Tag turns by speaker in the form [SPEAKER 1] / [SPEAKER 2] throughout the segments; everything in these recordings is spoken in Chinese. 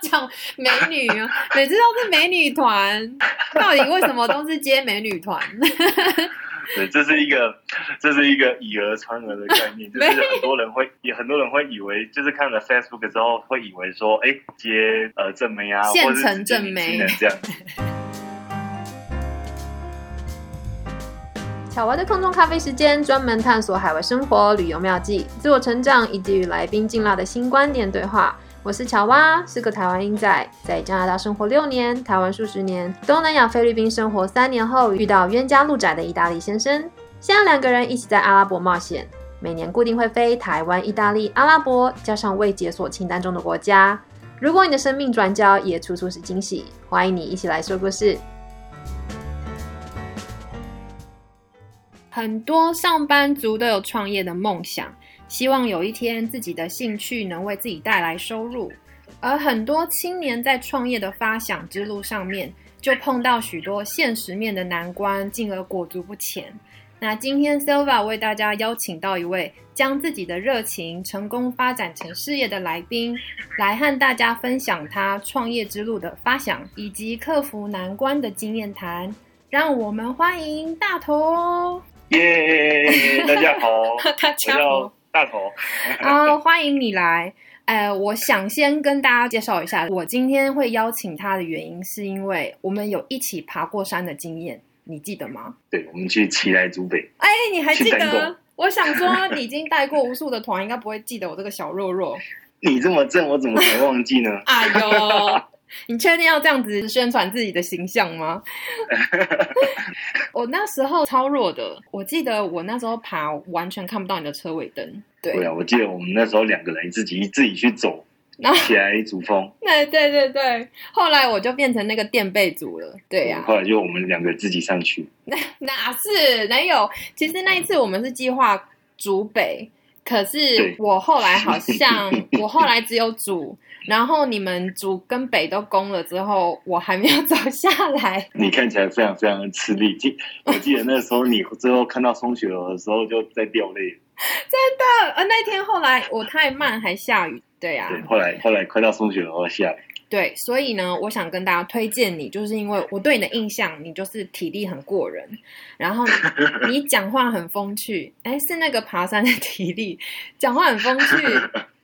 [SPEAKER 1] 讲美女啊，每次都是美女团，到底为什么都是接美女团？
[SPEAKER 2] 对，这是一个，这是一个以讹传讹的概念，就是很多人会，也很多人会以为，就是看了 Facebook 之后，会以为说，哎，接呃正妹啊，
[SPEAKER 1] 现成正妹
[SPEAKER 2] 这样。
[SPEAKER 1] 巧娃的空中咖啡时间，专门探索海外生活、旅游妙计、自我成长，以及与来宾劲辣的新观点对话。我是乔蛙，是个台湾英仔，在加拿大生活六年，台湾数十年，东南亚菲律宾生活三年后，遇到冤家路窄的意大利先生，现在两个人一起在阿拉伯冒险，每年固定会飞台湾、意大利、阿拉伯，加上未解锁清单中的国家。如果你的生命转角也处处是惊喜，欢迎你一起来说故事。很多上班族都有创业的梦想。希望有一天自己的兴趣能为自己带来收入，而很多青年在创业的发想之路上面，就碰到许多现实面的难关，进而裹足不前。那今天 Silva 为大家邀请到一位将自己的热情成功发展成事业的来宾，来和大家分享他创业之路的发想以及克服难关的经验谈。让我们欢迎大头！
[SPEAKER 2] 耶，大家好，
[SPEAKER 1] 大家好。
[SPEAKER 2] 大头
[SPEAKER 1] 啊，欢迎你来！哎，我想先跟大家介绍一下，我今天会邀请他的原因，是因为我们有一起爬过山的经验，你记得吗？
[SPEAKER 2] 对，我们去奇来竹北。
[SPEAKER 1] 哎，你还记得？我想说，你已经带过无数的团，应该不会记得我这个小肉肉。
[SPEAKER 2] 你这么正，我怎么会忘记呢？
[SPEAKER 1] 哎呦！你确定要这样子宣传自己的形象吗？我那时候超弱的，我记得我那时候爬完全看不到你的车尾灯。
[SPEAKER 2] 对啊，我记得我们那时候两个人自己自己去走，起来主峰。
[SPEAKER 1] 对对对对，后来我就变成那个垫背组了。对呀，
[SPEAKER 2] 后来就我们两个自己上去。
[SPEAKER 1] 那哪是哪有？其实那一次我们是计划主北，可是我后来好像我后来只有主。然后你们主跟北都攻了之后，我还没有走下来。
[SPEAKER 2] 你看起来非常非常的吃力。记我记得那时候你最后看到松雪楼的时候就在掉泪。
[SPEAKER 1] 真的，呃，那天后来我太慢还下雨，对呀。
[SPEAKER 2] 对，后来后来快到松雪楼下雨。
[SPEAKER 1] 对，所以呢，我想跟大家推荐你，就是因为我对你的印象，你就是体力很过人，然后你 讲话很风趣。哎，是那个爬山的体力，讲话很风趣。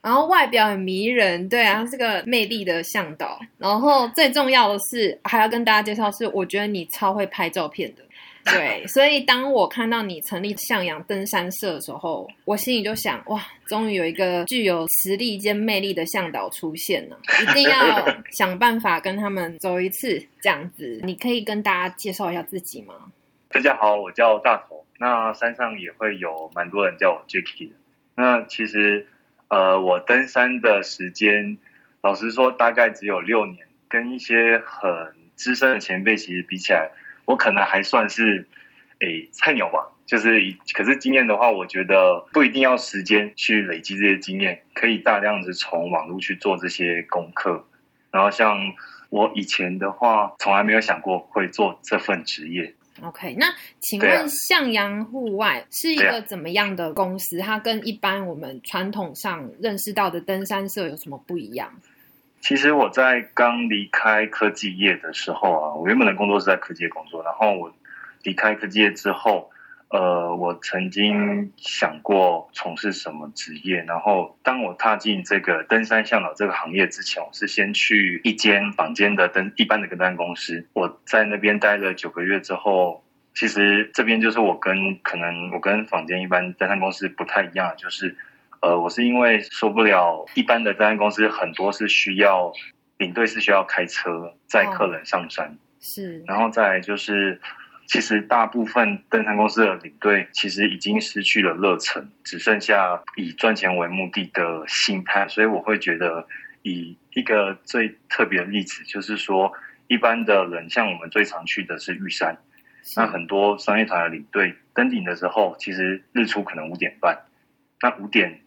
[SPEAKER 1] 然后外表很迷人，对啊，是个魅力的向导。然后最重要的是，还要跟大家介绍是，我觉得你超会拍照片的。对，所以当我看到你成立向阳登山社的时候，我心里就想，哇，终于有一个具有实力兼魅力的向导出现了，一定要想办法跟他们走一次这样子。你可以跟大家介绍一下自己吗？
[SPEAKER 2] 大家好，我叫大头。那山上也会有蛮多人叫我 Jacky 的。那其实。呃，我登山的时间，老实说，大概只有六年。跟一些很资深的前辈其实比起来，我可能还算是诶菜鸟吧。就是，可是经验的话，我觉得不一定要时间去累积这些经验，可以大量的从网络去做这些功课。然后像我以前的话，从来没有想过会做这份职业。
[SPEAKER 1] OK，那请问向阳户外是一个怎么样的公司？它跟一般我们传统上认识到的登山社有什么不一样？
[SPEAKER 2] 其实我在刚离开科技业的时候啊，我原本的工作是在科技业工作，然后我离开科技业之后，呃，我曾经想过从事什么职业。然后当我踏进这个登山向导这个行业之前，我是先去一间坊间的登一般的登山公司。我在那边待了九个月之后，其实这边就是我跟可能我跟坊间一般登山公司不太一样，就是呃，我是因为受不了一般的登山公司很多是需要领队是需要开车载客人上山，
[SPEAKER 1] 是，
[SPEAKER 2] 然后再就是。其实大部分登山公司的领队其实已经失去了热忱，只剩下以赚钱为目的的心态。所以我会觉得，以一个最特别的例子，就是说，一般的人像我们最常去的是玉山，那很多商业团的领队登顶的时候，其实日出可能五点半，那五点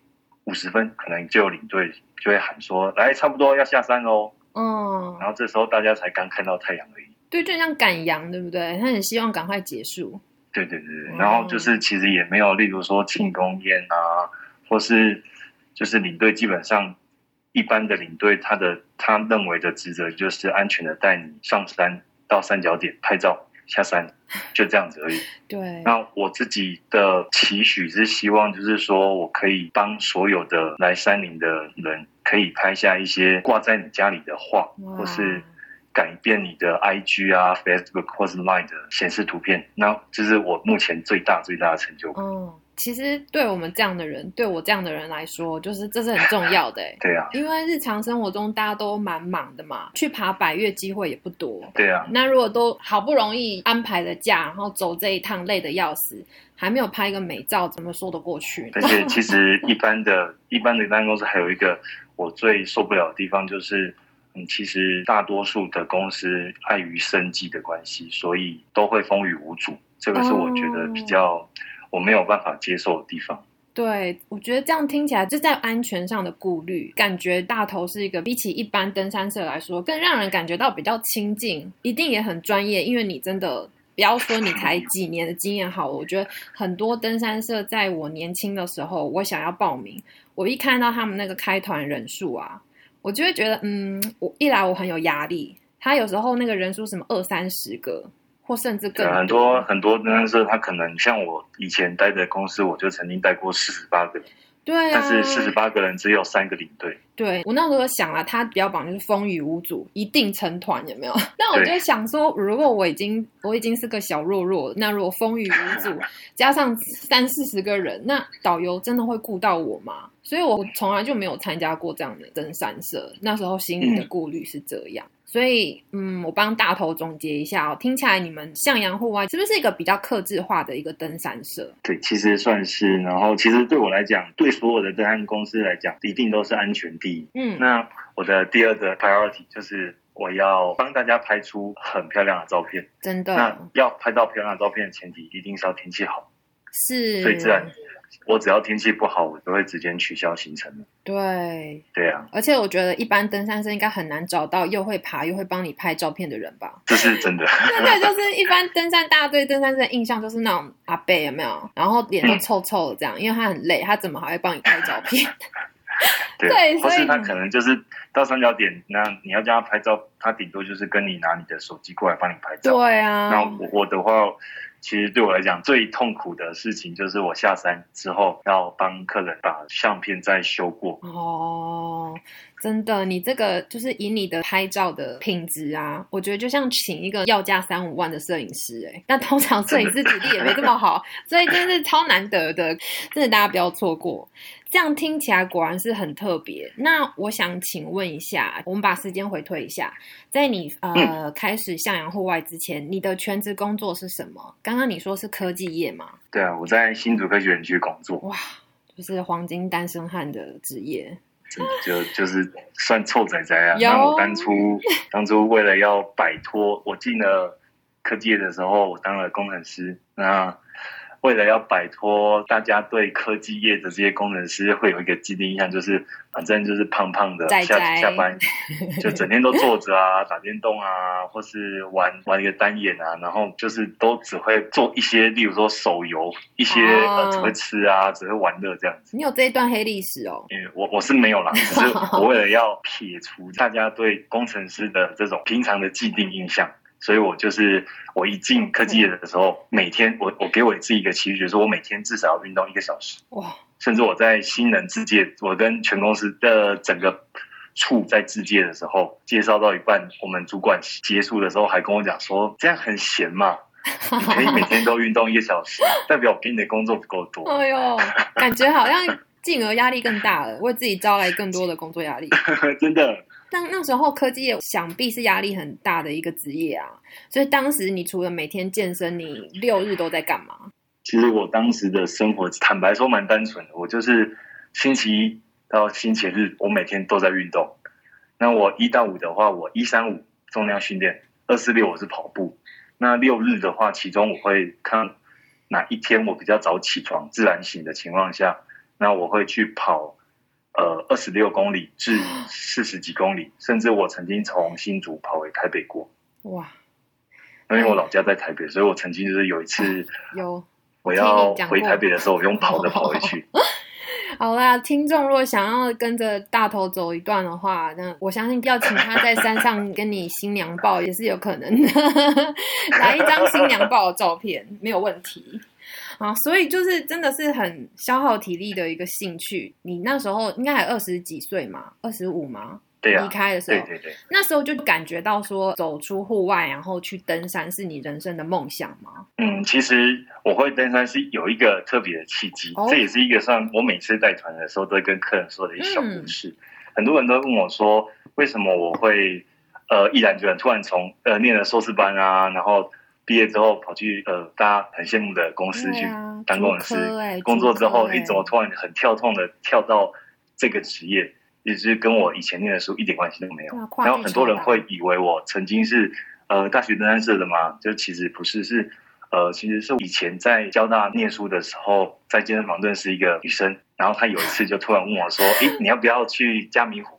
[SPEAKER 2] 五十分可能就有领队就会喊说：“来，差不多要下山喽。”嗯，然后这时候大家才刚看到太阳而已。
[SPEAKER 1] 对，就像赶羊，对不对？他很希望赶快结束。
[SPEAKER 2] 对对对，然后就是其实也没有，例如说庆功宴啊，或是就是领队基本上一般的领队他的他认为的职责就是安全的带你上山到三角点拍照下山，就这样子而已。
[SPEAKER 1] 对，
[SPEAKER 2] 那我自己的期许是希望，就是说我可以帮所有的来山林的人，可以拍下一些挂在你家里的画，或是改变你的 IG 啊、Facebook 或是 Line 的显示图片。那这是我目前最大最大的成就感。
[SPEAKER 1] 嗯，其实对我们这样的人，对我这样的人来说，就是这是很重要的欸
[SPEAKER 2] 对啊，
[SPEAKER 1] 因为日常生活中大家都蛮忙的嘛，去爬百越机会也不多。
[SPEAKER 2] 对啊，
[SPEAKER 1] 那如果都好不容易安排了假，然后走这一趟累的要死，还没有拍一个美照，怎么说得过去呢？
[SPEAKER 2] 而且其实一般的、一般的单公司还有一个我最受不了的地方，就是嗯，其实大多数的公司碍于生计的关系，所以都会风雨无阻。这个是我觉得比较我没有办法接受的地方。
[SPEAKER 1] 对，我觉得这样听起来就在安全上的顾虑，感觉大头是一个比起一般登山社来说，更让人感觉到比较亲近，一定也很专业，因为你真的。不要说你才几年的经验好了，我觉得很多登山社在我年轻的时候，我想要报名，我一看到他们那个开团人数啊，我就会觉得，嗯，我一来我很有压力，他有时候那个人数什么二三十个，或甚至更
[SPEAKER 2] 多，很多很多但是，他可能像我以前待的公司，我就曾经待过四十八个，
[SPEAKER 1] 对啊，
[SPEAKER 2] 但是四十八个人只有三个领队。
[SPEAKER 1] 对我那时候想了，他标榜就是风雨无阻，一定成团，有没有？那我就想说，如果我已经我已经是个小弱弱，那如果风雨无阻，加上三四十个人，那导游真的会顾到我吗？所以我从来就没有参加过这样的登山社，那时候心里的顾虑是这样。所以，嗯，我帮大头总结一下哦，听起来你们向阳户外是不是一个比较克制化的一个登山社？
[SPEAKER 2] 对，其实算是。然后，其实对我来讲，对所有的登山公司来讲，一定都是安全第一。
[SPEAKER 1] 嗯，
[SPEAKER 2] 那我的第二个 priority 就是我要帮大家拍出很漂亮的照片。
[SPEAKER 1] 真的那
[SPEAKER 2] 要拍到漂亮的照片的前提，一定是要天气好。
[SPEAKER 1] 是，
[SPEAKER 2] 所以自然，我只要天气不好，我都会直接取消行程了。
[SPEAKER 1] 对。
[SPEAKER 2] 对啊，
[SPEAKER 1] 而且我觉得一般登山社应该很难找到又会爬又会帮你拍照片的人吧？
[SPEAKER 2] 这是真的。
[SPEAKER 1] 对对，就是一般登山，大家对登山社的印象就是那种阿伯有没有？然后脸都臭臭的这样，因为他很累，他怎么还会帮你拍照片？
[SPEAKER 2] 对，
[SPEAKER 1] 对
[SPEAKER 2] 或是他可能就是到三角点，那你要叫他拍照，他顶多就是跟你拿你的手机过来帮你拍照。
[SPEAKER 1] 对
[SPEAKER 2] 那
[SPEAKER 1] 啊，
[SPEAKER 2] 我我的话，其实对我来讲最痛苦的事情就是我下山之后要帮客人把相片再修过。
[SPEAKER 1] 哦，真的，你这个就是以你的拍照的品质啊，我觉得就像请一个要价三五万的摄影师哎、但通常摄影师体力也没这么好，所以真是超难得的，真的大家不要错过。这样听起来果然是很特别。那我想请问一下，我们把时间回推一下，在你呃、开始向阳户外之前，你的全职工作是什么？刚刚你说是科技业吗？
[SPEAKER 2] 对啊，我在新竹科学园区工作，
[SPEAKER 1] 哇，就是黄金单身汉的职业。
[SPEAKER 2] 就就是算臭仔仔啊。那我当初当初为了要摆脱，我进了科技业的时候，我当了工程师。那为了要摆脱大家对科技业的这些工程师会有一个既定印象，就是反正就是胖胖的，下下班就整天都坐着啊，打电动啊，或是玩玩一个单眼啊，然后就是都只会做一些，例如说手游，一些、
[SPEAKER 1] 哦
[SPEAKER 2] 呃只会吃啊，只会玩乐这样子。
[SPEAKER 1] 你有这一段黑历史哦。
[SPEAKER 2] 因为我我是没有啦，只是我为了要撇除大家对工程师的这种平常的既定印象，所以我就是我一进科技业的时候，每天我我给我自己一个期许，就是我每天至少要运动一个小时，
[SPEAKER 1] 哇，
[SPEAKER 2] 甚至我在新人自介，我跟全公司的整个处在自介的时候，介绍到一半，我们主管结束的时候还跟我讲说，这样很闲嘛。你可以每天都运动一个小时，代表我给你的工作不够多。
[SPEAKER 1] 哎呦，感觉好像进而压力更大了，为自己招来更多的工作压力。
[SPEAKER 2] 真的，
[SPEAKER 1] 那那时候科技业想必是压力很大的一个职业啊，所以当时你除了每天健身，你六日都在干嘛？
[SPEAKER 2] 其实我当时的生活，坦白说蛮单纯的。我就是星期一到星期日，我每天都在运动。那我一到五的话，我一三五重量训练，二四六我是跑步。那六日的话，其中我会看哪一天我比较早起床、自然醒的情况下，那我会去跑呃二十六公里至四十几公里，甚至我曾经从新竹跑回台北过。
[SPEAKER 1] 哇，
[SPEAKER 2] 因为我老家在台北，所以我曾经就是有一次
[SPEAKER 1] 有
[SPEAKER 2] 我要回台北的时候，我用跑的跑回去。
[SPEAKER 1] 好啦，听众如果想要跟着大头走一段的话，那我相信要请他在山上跟你新娘抱也是有可能的，来一张新娘抱的照片没有问题。啊，所以就是真的是很消耗体力的一个兴趣。你那时候应该还二十几岁嘛，二十五吗？
[SPEAKER 2] 对啊，
[SPEAKER 1] 离开的时候，
[SPEAKER 2] 对对对，
[SPEAKER 1] 那时候就感觉到说走出户外，然后去登山是你人生的梦想吗？
[SPEAKER 2] 嗯，其实我会登山是有一个特别的契机，
[SPEAKER 1] 哦
[SPEAKER 2] 这也是一个算我每次带团的时候都会跟客人说的一个小故事。
[SPEAKER 1] 嗯
[SPEAKER 2] 很多人都问我说，为什么我会呃毅然决然突然从呃念了硕士班啊，然后毕业之后跑去呃大家很羡慕的公司去当工程师，工作之后，你怎么突然很跳痛的跳到这个职业？也就是跟我以前念的书一点关系都没有。然后很多人会以为我曾经是呃大学登山社的嘛，就其实不是，是呃其实是以前在交大念书的时候，在健身房认识一个女生，然后她有一次就突然问我说：“ 诶，你要不要去嘉明湖？”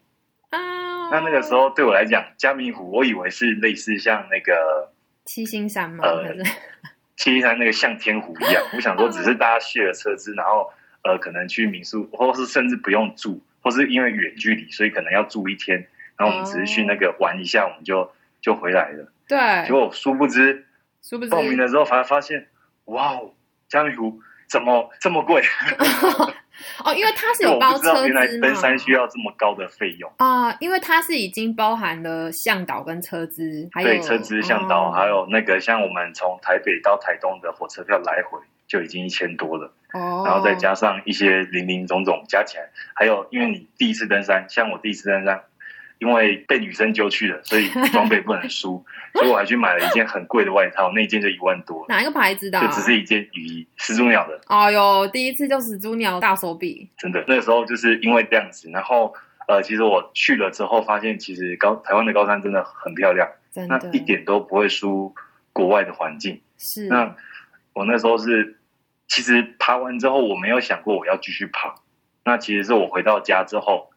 [SPEAKER 1] 啊，
[SPEAKER 2] 那那个时候对我来讲，嘉明湖我以为是类似像那个
[SPEAKER 1] 七星山吗？
[SPEAKER 2] 呃 七星山那个像天湖一样，我想说只是大家卸了车子，然后呃可能去民宿，或是甚至不用住，或是因为远距离，所以可能要住一天，然后我们只是去那个玩一下，我们就就回来了。
[SPEAKER 1] 对
[SPEAKER 2] 结，果殊不知
[SPEAKER 1] 殊不知
[SPEAKER 2] 报名的时候，反而发现，哇哦，嘉明湖怎么这么贵？
[SPEAKER 1] 哦，因为它是有包车
[SPEAKER 2] 原来登山需要这么高的费用。
[SPEAKER 1] 啊、因为它是已经包含了向导跟车资，还有
[SPEAKER 2] 对，车资、向导，
[SPEAKER 1] 哦
[SPEAKER 2] 还有那个像我们从台北到台东的火车票来回就已经一千多了，
[SPEAKER 1] 哦，
[SPEAKER 2] 然后再加上一些零零总总加起来，还有因为你第一次登山，像我第一次登山，因为被女生揪去了，所以装备不能输，所以我还去买了一件很贵的外套，那一件就一万多，
[SPEAKER 1] 哪一个牌子的、啊？
[SPEAKER 2] 就只是一件雨衣，始祖鸟的，
[SPEAKER 1] 哎呦，第一次就始祖鸟大手笔，
[SPEAKER 2] 真的，那时候就是因为这样子，然后呃，其实我去了之后发现，其实高台湾的高山真的很漂亮，
[SPEAKER 1] 真
[SPEAKER 2] 那一点都不会输国外的环境。
[SPEAKER 1] 是
[SPEAKER 2] 那我那时候是，其实爬完之后，我没有想过我要继续爬。那其实是我回到家之后，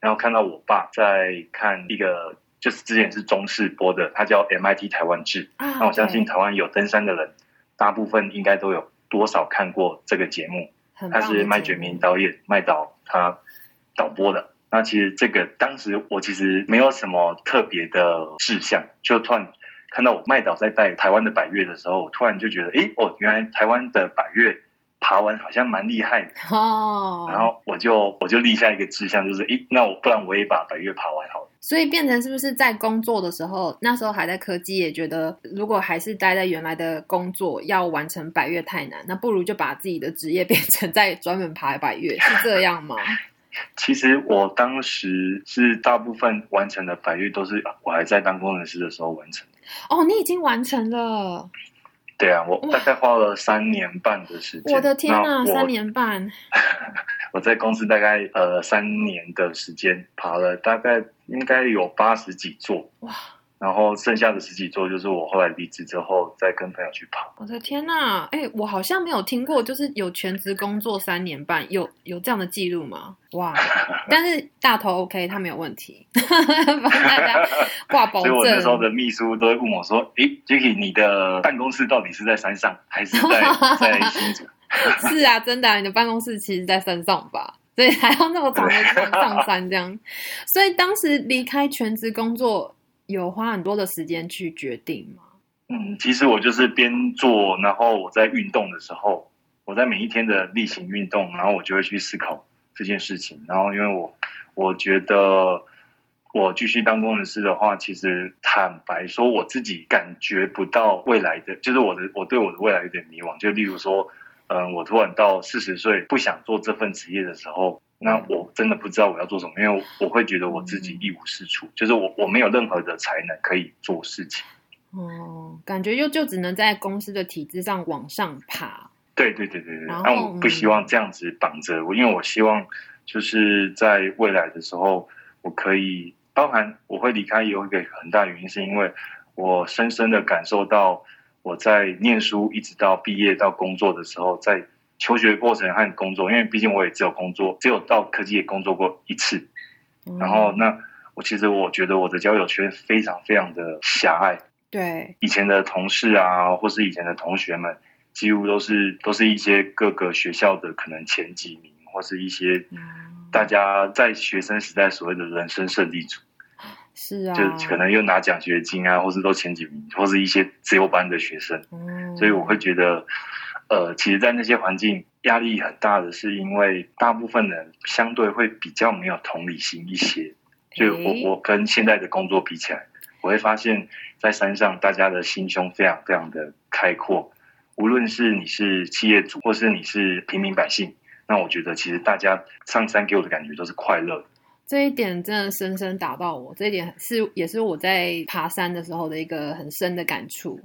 [SPEAKER 2] 然后看到我爸在看一个，就是之前是中视播的，它叫 MIT 台湾志。
[SPEAKER 1] 啊，
[SPEAKER 2] 那我相信台湾有登山的人，大部分应该都有多少看过这个节目。他是麦觉明导演麦导他导播的。那其实这个当时我其实没有什么特别的志向，就突然看到我麦导在带台湾的百越的时候，我突然就觉得，诶，哦，原来台湾的百越爬完好像蛮厉害的。
[SPEAKER 1] 哦，
[SPEAKER 2] 然后我就我就立下一个志向，就是，诶，那我不然我也把百越爬完好了。
[SPEAKER 1] 所以变成是不是在工作的时候，那时候还在科技，也觉得如果还是待在原来的工作，要完成百越太难，那不如就把自己的职业变成在专门爬百越，是这样吗？
[SPEAKER 2] 其实我当时是大部分完成的百越都是我还在当工程师的时候完成的。
[SPEAKER 1] 哦，你已经完成了，
[SPEAKER 2] 对啊，我大概花了三年半的时间。
[SPEAKER 1] 我的天呐，三年半，
[SPEAKER 2] 我在公司大概呃三年的时间，爬了大概应该有八十几座，
[SPEAKER 1] 哇！
[SPEAKER 2] 然后剩下的十几座就是我后来离职之后再跟朋友去跑。
[SPEAKER 1] 我的天呐，哎、我好像没有听过，就是有全职工作三年半，有有这样的记录吗？哇！但是大头 OK，他没有问题，帮大家挂保证
[SPEAKER 2] 所以我那时候。的秘书都会问我说：“诶 j a c k i e 你的办公室到底是在山上还是在在新竹
[SPEAKER 1] 是啊，真的啊、你的办公室其实在山上吧？所以还要那么长的船上山这样。所以当时离开全职工作，有花很多的时间去决定吗？？”
[SPEAKER 2] 嗯，其实我就是边做，然后我在运动的时候，我在每一天的例行运动，然后我就会去思考这件事情。然后因为我我觉得我继续当工程师的话，其实坦白说，我自己感觉不到未来的，就是我的我对我的未来有点迷惘。就例如说，嗯，我突然到四十岁不想做这份职业的时候。那我真的不知道我要做什么，因为我我会觉得我自己一无是处，就是我我没有任何的才能可以做事情。
[SPEAKER 1] 哦，感觉就就只能在公司的体制上往上爬。
[SPEAKER 2] 对对对对对，
[SPEAKER 1] 然后
[SPEAKER 2] 但我不希望这样子绑着我，因为我希望就是在未来的时候，我可以包含我会离开有一个很大原因，是因为我深深的感受到我在念书一直到毕业到工作的时候，在求学过程和工作，因为毕竟我也只有工作，只有到科技也工作过一次，
[SPEAKER 1] 嗯。
[SPEAKER 2] 然后那我其实我觉得我的交友圈非常非常的狭隘，
[SPEAKER 1] 对，
[SPEAKER 2] 以前的同事啊，或是以前的同学们，几乎都是都是一些各个学校的可能前几名，或是一些
[SPEAKER 1] 嗯
[SPEAKER 2] 大家在学生时代所谓的人生胜利组，
[SPEAKER 1] 是啊，
[SPEAKER 2] 就可能又拿奖学金啊，或是都前几名，或是一些自由班的学生。
[SPEAKER 1] 嗯，
[SPEAKER 2] 所以我会觉得，呃，其实，在那些环境压力很大的，是因为大部分人相对会比较没有同理心一些。所以我我跟现在的工作比起来，我会发现，在山上大家的心胸非常非常的开阔，无论是你是企业主，或是你是平民百姓，那我觉得其实大家上山给我的感觉都是快乐的。
[SPEAKER 1] 这一点真的深深打到我，这一点是也是我在爬山的时候的一个很深的感触。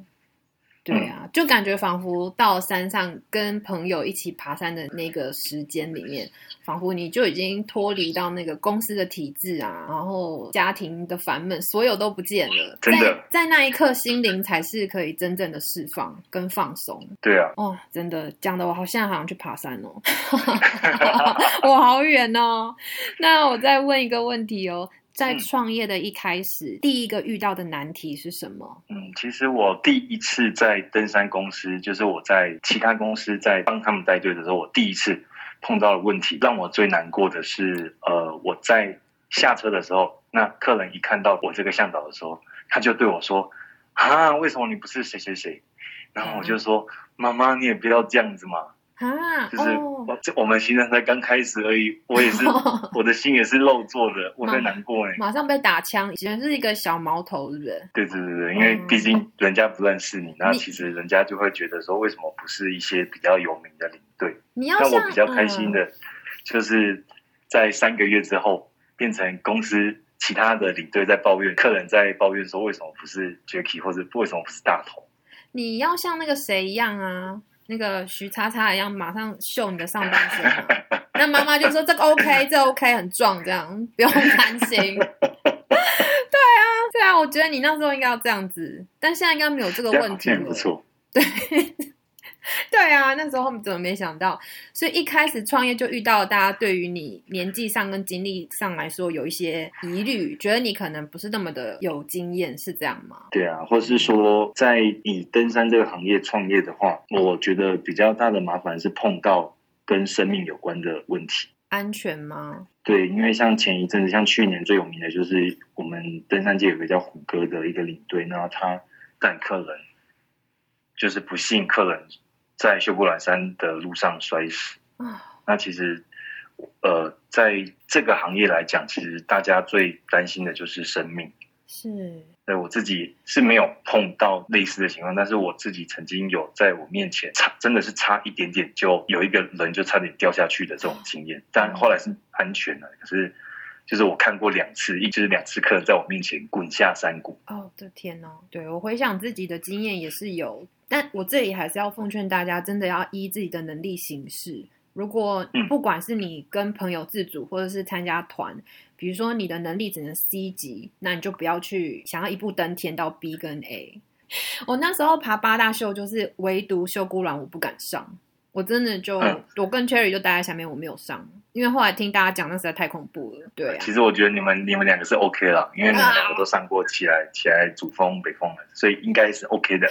[SPEAKER 1] 对啊，就感觉仿佛到山上跟朋友一起爬山的那个时间里面，仿佛你就已经脱离到那个公司的体制啊，然后家庭的烦闷，所有都不见了。
[SPEAKER 2] 真的
[SPEAKER 1] 在在那一刻，心灵才是可以真正的释放跟放松。
[SPEAKER 2] 对啊，
[SPEAKER 1] 哦，真的讲的我好像好像去爬山哦，我好远哦。那我再问一个问题哦，在
[SPEAKER 2] 嗯
[SPEAKER 1] 创业的一开始，第一个遇到的难题是什么？
[SPEAKER 2] 嗯，其实我第一次在登山公司，就是我在其他公司在帮他们带队的时候，我第一次碰到的问题，让我最难过的是，呃，我在下车的时候，那客人一看到我这个向导的时候，他就对我说：“啊，为什么你不是谁谁谁？”然后我就说：“妈妈，你也不要这样子嘛，
[SPEAKER 1] 啊，
[SPEAKER 2] 就是
[SPEAKER 1] 哦，
[SPEAKER 2] 我们行程才刚开始而已，我也是我的心也是肉做的，我在难过哎。”
[SPEAKER 1] 马上被打枪，以前是一个小毛头，是不是？
[SPEAKER 2] 对对对对，因为
[SPEAKER 1] 嗯
[SPEAKER 2] 毕竟人家不认识你，那其实人家就会觉得说，为什么不是一些比较有名的领队？
[SPEAKER 1] 你要
[SPEAKER 2] 那我比较开心
[SPEAKER 1] 嗯
[SPEAKER 2] 的，就是在三个月之后，变成公司其他的领队在抱怨，客人在抱怨说，为什么不是 Jacky，或者为什么不是大头？
[SPEAKER 1] 你要像那个谁一样啊，那个徐叉叉一样，马上秀你的上半身啊、那妈妈就说这个 OK，这 OK 很壮，这样不用担心。对啊，对啊，我觉得你那时候应该要这样子，但现在应该没有这个问题了。
[SPEAKER 2] 不错。
[SPEAKER 1] 对 啊，那时候怎么没想到？所以一开始创业就遇到大家对于你年纪上跟经历上来说有一些疑虑，觉得你可能不是那么的有经验，是这样吗？
[SPEAKER 2] 对啊，或是说，在以登山这个行业创业的话，我觉得比较大的麻烦是碰到跟生命有关的问题。
[SPEAKER 1] 安全吗？
[SPEAKER 2] 对，因为像前一阵子，像去年最有名的就是我们登山界有个叫虎哥的一个领队，那他带客人，就是不幸客人在秀姑峦山的路上摔死。
[SPEAKER 1] 啊，
[SPEAKER 2] 那其实，呃，在这个行业来讲，其实大家最担心的就是生命。
[SPEAKER 1] 是
[SPEAKER 2] 对我自己是没有碰到类似的情况，但是我自己曾经有在我面前差，真的是差一点点就有一个人就差点掉下去的这种经验，但后来是安全了。可是就是我看过两次，一就是两次客人在我面前滚下山谷。
[SPEAKER 1] 哦，的天哦！对我回想自己的经验也是有，但我这里还是要奉劝大家，真的要依自己的能力行事。如果
[SPEAKER 2] 嗯
[SPEAKER 1] 不管是你跟朋友自主，或者是参加团，比如说你的能力只能 C 级，那你就不要去想要一步登天到 B 跟 A。我那时候爬八大秀，就是唯独秀姑峦我不敢上，我真的就、
[SPEAKER 2] 嗯
[SPEAKER 1] 我跟 Cherry 就待在下面，我没有上，因为后来听大家讲，那实在太恐怖了。对啊，
[SPEAKER 2] 其实我觉得你们你们两个是 OK 了，因为你们两个都上过起来起来主峰北峰了，所以应该是 OK 的。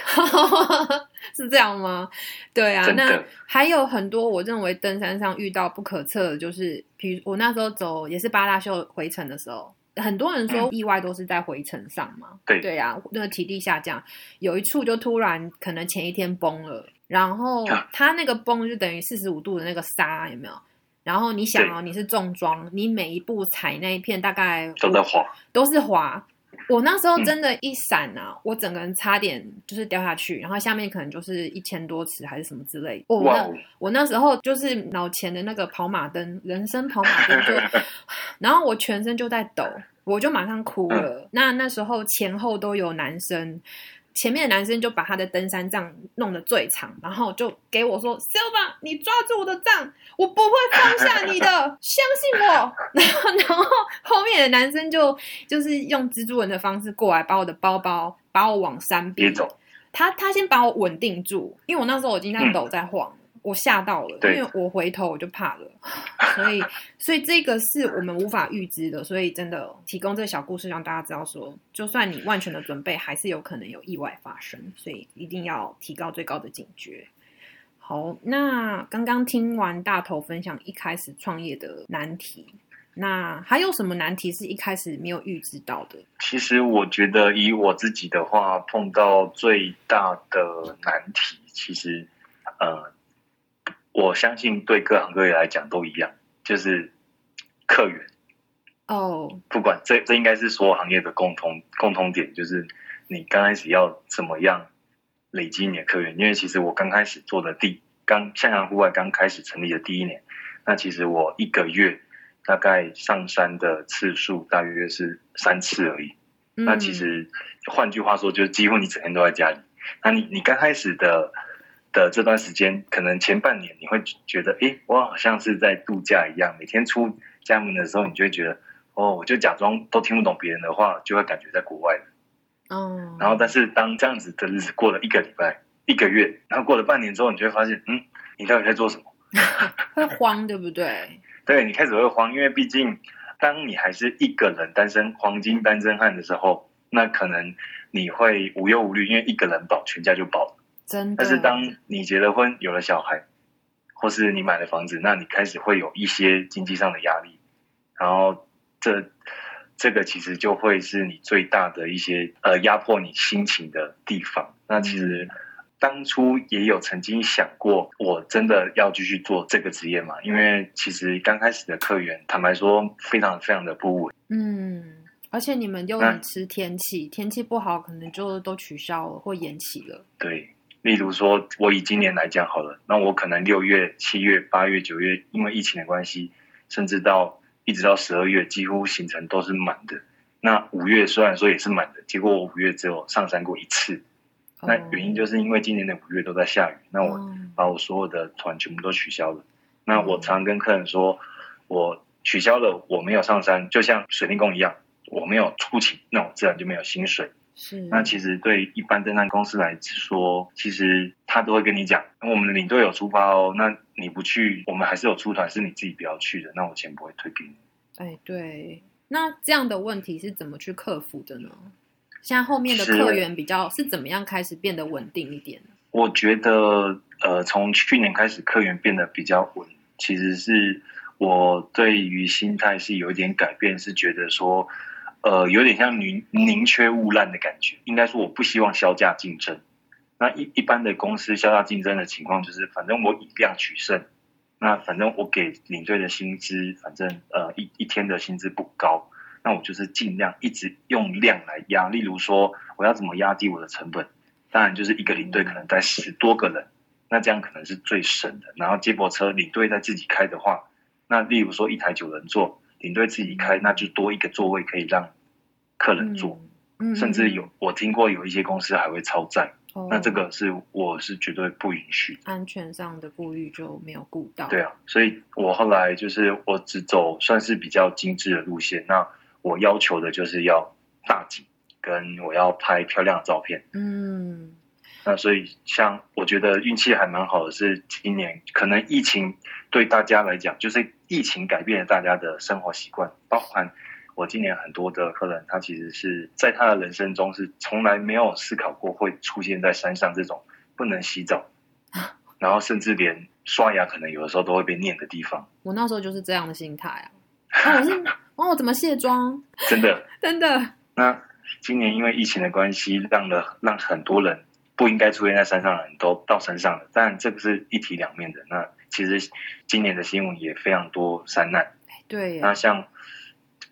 [SPEAKER 1] 是这样吗？对啊，那还有很多我认为登山上遇到不可测的，就是比如我那时候走也是八大秀回程的时候，很多人说意外都是在回程上嘛。
[SPEAKER 2] 嗯对
[SPEAKER 1] 对啊，那个体力下降，有一处就突然可能前一天崩了，然后
[SPEAKER 2] 啊
[SPEAKER 1] 它那个崩就等于四十五度的那个沙有没有？然后你想哦，你是重装，你每一步踩那一片大概
[SPEAKER 2] 都在滑，
[SPEAKER 1] 都是滑。我那时候
[SPEAKER 2] 嗯
[SPEAKER 1] 真的，一闪啊，我整个人差点就是掉下去，然后下面可能就是一千多尺还是什么之类。我，那！我那时候就是脑前的那个跑马灯，人生跑马灯就，然后我全身就在抖，我就马上哭了。那那时候前后都有男生，前面的男生就把他的登山杖弄得最长，然后就给我说：“Silva，你抓住我的杖，我不会放下你的，相信我。”然后，然后后面的男生就就是用蜘蛛人的方式过来，把我的包包把我往山边。
[SPEAKER 2] 别走，
[SPEAKER 1] 他他先把我稳定住，因为我那时候我已经在抖在晃了，我吓到了，因为我回头我就怕了，所以所以这个是我们无法预知的，所以真的提供这个小故事让大家知道说，就算你万全的准备，还是有可能有意外发生，所以一定要提高最高的警觉。好，那刚刚听完大头分享一开始创业的难题，那还有什么难题是一开始没有预知到的？
[SPEAKER 2] 其实我觉得以我自己的话，碰到最大的难题，其实呃，我相信对各行各业来讲都一样，就是客源。
[SPEAKER 1] 哦，
[SPEAKER 2] 不管这这应该是所有行业的共同共同点，就是你刚开始要怎么样累积你的客源。因为其实我刚开始做的第刚向阳户外刚开始成立的第一年，那其实我一个月大概上山的次数大约是三次而已。那其实换句话说，就是几乎你整天都在家里。那你你刚开始的的这段时间，可能前半年你会觉得，哎，我好像是在度假一样，每天出家门的时候，你就会觉得。哦，我就假装都听不懂别人的话，就会感觉在国外
[SPEAKER 1] 哦。
[SPEAKER 2] 然后，但是当这样子的日子过了一个礼拜、一个月，然后过了半年之后，你就会发现，嗯，你到底在做什么？
[SPEAKER 1] 会慌，对不对？
[SPEAKER 2] 对，你开始会慌，因为毕竟当你还是一个人单身黄金单身汉的时候，那可能你会无忧无虑，因为一个人保全家就保了。
[SPEAKER 1] 真的。
[SPEAKER 2] 但是当你结了婚、有了小孩，或是你买了房子，那你开始会有一些经济上的压力，然后。这这个其实就会是你最大的一些呃压迫你心情的地方。那其实当初也有曾经想过，我真的要继续做这个职业嘛？因为其实刚开始的客源，坦白说非常非常的不稳。
[SPEAKER 1] 嗯，而且你们又很吃天气，天气不好可能就都取消了或延期了。
[SPEAKER 2] 对，例如说我以今年来讲好了，那我可能六月、七月、八月、九月，因为疫情的关系，甚至到。一直到十二月，几乎行程都是满的。那五月虽然说也是满的，结果我五月只有上山过一次。那原因就是因为今年的五月都在下雨，那我把我所有的团全部都取消了。那我常跟客人说，我取消了，我没有上山，就像水电工一样，我没有出勤，那我自然就没有薪水。
[SPEAKER 1] 是。
[SPEAKER 2] 那其实对一般登山公司来说，其实他都会跟你讲，我们的领队有出发哦，那。你不去，我们还是有出团，是你自己不要去的，那我钱不会退给你。
[SPEAKER 1] 哎，对，那这样的问题是怎么去克服的呢？现在后面的客源比较是怎么样开始变得稳定一点呢？
[SPEAKER 2] 我觉得，呃，从去年开始客源变得比较稳，其实是我对于心态是有一点改变，是觉得说，呃，有点像宁宁缺毋滥的感觉。应该说，我不希望销价竞争。那一一般的公司销价竞争的情况就是，反正我以量取胜，那反正我给领队的薪资，反正呃一一天的薪资不高，那我就是尽量一直用量来压。例如说，我要怎么压低我的成本？当然就是一个领队可能带十多个人，那这样可能是最省的。然后接驳车领队在自己开的话，那例如说一台九人座，领队自己开，那就多一个座位可以让客人坐，甚至有我听过有一些公司还会超载。那这个是我是绝对不允许，
[SPEAKER 1] 安全上的顾虑就没有顾到。
[SPEAKER 2] 对啊，所以我后来就是我只走算是比较精致的路线。那我要求的就是要大景，跟我要拍漂亮的照片。
[SPEAKER 1] 嗯，
[SPEAKER 2] 那所以像我觉得运气还蛮好的，是今年可能疫情对大家来讲，就是疫情改变了大家的生活习惯，包含。我今年很多的客人，他其实是在他的人生中是从来没有思考过会出现在山上这种不能洗澡，然后甚至连刷牙可能有的时候都会被念的地方。
[SPEAKER 1] 我那时候就是这样的心态啊！我是哦，我怎么卸妆？
[SPEAKER 2] 真的，
[SPEAKER 1] 真的。
[SPEAKER 2] 那今年因为疫情的关系，让了让很多人不应该出现在山上的人都到山上了。但这个是一体两面的。那其实今年的新闻也非常多山难。
[SPEAKER 1] 对。
[SPEAKER 2] 那像。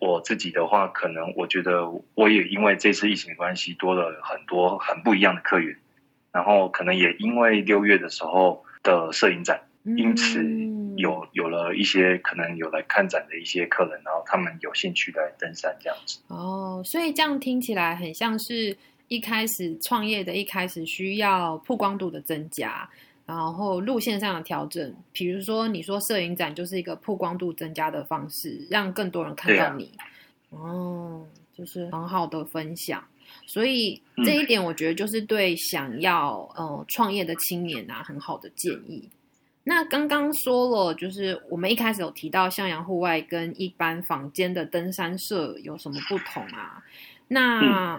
[SPEAKER 2] 我自己的话，可能我觉得我也因为这次疫情的关系，多了很多很不一样的客源，然后可能也因为六月的时候的摄影展，因此有有了一些可能有来看展的一些客人，然后他们有兴趣来登山这样子。
[SPEAKER 1] 哦，所以这样听起来很像是一开始创业的一开始需要曝光度的增加。然后路线上的调整，比如说你说摄影展就是一个曝光度增加的方式，让更多人看到你。哦，就是很好的分享。所以这一点我觉得就是对想要呃创业的青年啊很好的建议。那刚刚说了，就是我们一开始有提到向阳户外跟一般房间的登山社有什么不同啊？那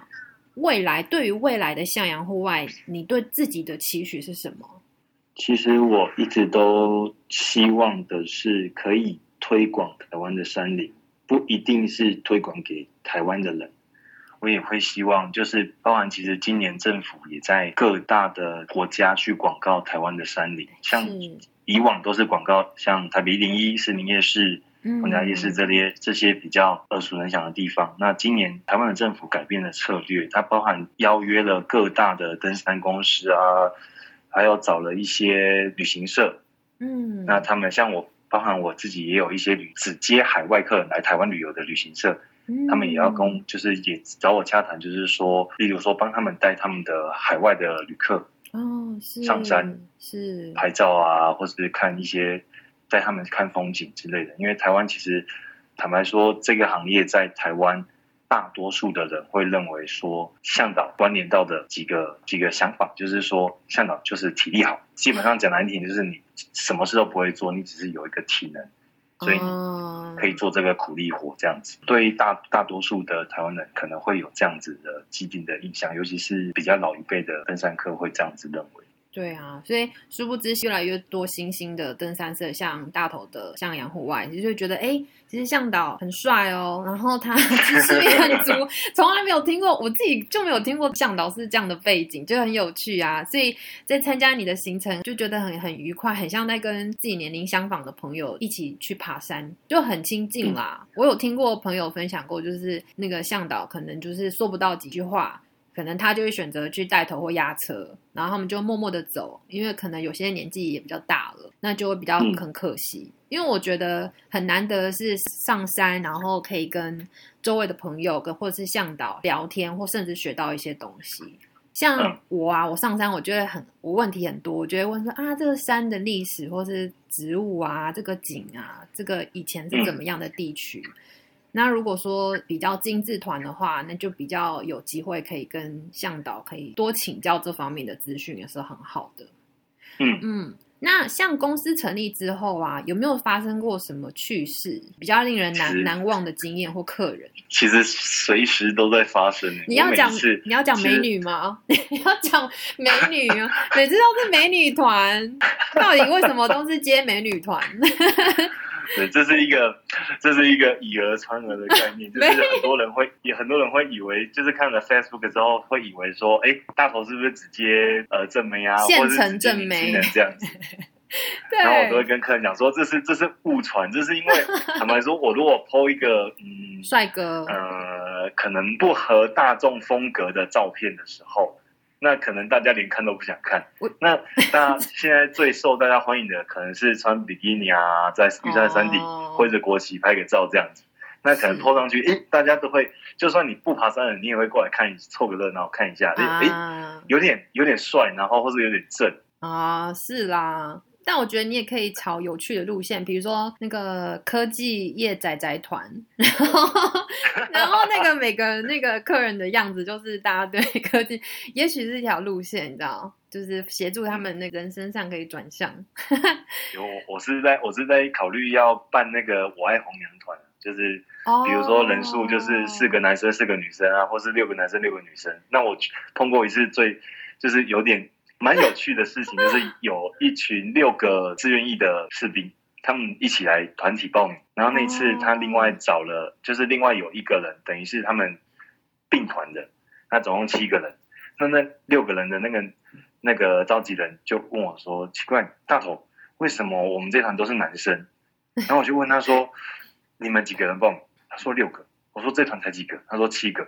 [SPEAKER 1] 未来对于未来的向阳户外，你对自己的期许是什么？
[SPEAKER 2] 其实我一直都希望的是可以推广台湾的山林，不一定是推广给台湾的人。我也会希望，就是包含其实今年政府也在各大的国家去广告台湾的山林，像以往都是广告像台北一零一、森林夜市、皇家夜市这些这些比较耳熟能详的地方。那今年台湾的政府改变了策略，它包含邀约了各大的登山公司啊。还有找了一些旅行社，嗯，那他们像我，包含我自己也有一些旅只接海外客人来台湾旅游的旅行社，他们也要跟，就是也找我洽谈，就是说，例如说帮他们带他们的海外的旅客
[SPEAKER 1] 哦，
[SPEAKER 2] 上山
[SPEAKER 1] 是
[SPEAKER 2] 拍照啊，或者是看一些带他们看风景之类的。因为台湾其实坦白说，这个行业在台湾。大多数的人会认为说，向导关联到的几个几个想法，就是说，向导就是体力好。基本上讲难听，就是你什么事都不会做，你只是有一个体能，所以你可以做这个苦力活这样子。对大大多数的台湾人可能会有这样子的既定的印象，尤其是比较老一辈的登山客会这样子认为。
[SPEAKER 1] 对啊，所以殊不知越来越多新兴的登山社，像大头的向阳户外，你就觉得哎，其实向导很帅哦，然后他 知识也很足，从来没有听过，我自己就没有听过向导是这样的背景，就很有趣啊。所以在参加你的行程，就觉得很很愉快，很像在跟自己年龄相仿的朋友一起去爬山，就很亲近啦。我有听过朋友分享过，就是那个向导可能就是说不到几句话。可能他就会选择去带头或压车，然后他们就默默的走，因为可能有些年纪也比较大了，那就会比较很可惜。因为我觉得很难得是上山，然后可以跟周围的朋友跟或者是向导聊天，或甚至学到一些东西。像我啊，我上山，我觉得很我问题很多，我觉得问说啊，这个山的历史或是植物啊，这个景啊，这个以前是怎么样的地区。那如果说比较精致团的话，那就比较有机会可以跟向导可以多请教这方面的资讯，也是很好的。
[SPEAKER 2] 嗯
[SPEAKER 1] 嗯，那像公司成立之后啊，有没有发生过什么趣事，比较令人难难忘的经验或客人？
[SPEAKER 2] 其实随时都在发生。
[SPEAKER 1] 你要讲你要讲美女吗？你要讲美女啊？每次都是美女团，到底为什么都是接美女团？
[SPEAKER 2] 对，这是一个，这是一个以讹传讹的概念，就是很多人会，也很多人会以为，就是看了 Facebook 之后，会以为说，哎，大头是不是直接呃正妹啊，或者是正妹这样子？然后我都会跟客人讲说，这是这是误传，这是因为 坦白说，我如果 PO 一个嗯
[SPEAKER 1] 帅哥，
[SPEAKER 2] 呃，可能不合大众风格的照片的时候。那可能大家连看都不想看。那那现在最受大家欢迎的，可能是穿比基尼啊，在 玉山山顶挥着国旗拍个照这样子。那可能拖上去，诶，大家都会，就算你不爬山的，你也会过来看，凑个热闹看一下。诶，有点有点帅，然后或者有点正
[SPEAKER 1] 啊，是啦。但我觉得你也可以朝有趣的路线，比如说那个科技业仔仔团，然后然后那个每个那个客人的样子，就是大家对 科技，也许是一条路线，你知道，就是协助他们那人身上可以转向。
[SPEAKER 2] 有，我是在我是在考虑要办那个我爱红娘团，就是比如说人数就是四个男生四个女生啊，或是六个男生六个女生。那我碰过一次最就是有点。蛮有趣的事情，就是有一群六个志愿意的士兵，他们一起来团体报名。然后那次他另外找了，就是另外有一个人，等于是他们并团的。那总共七个人，那那六个人的那个那个召集人就问我说：“奇怪，大头，为什么我们这团都是男生？”然后我就问他说：“你们几个人报名？”他说：“六个。”我说：“这团才几个？”他说：“七个。”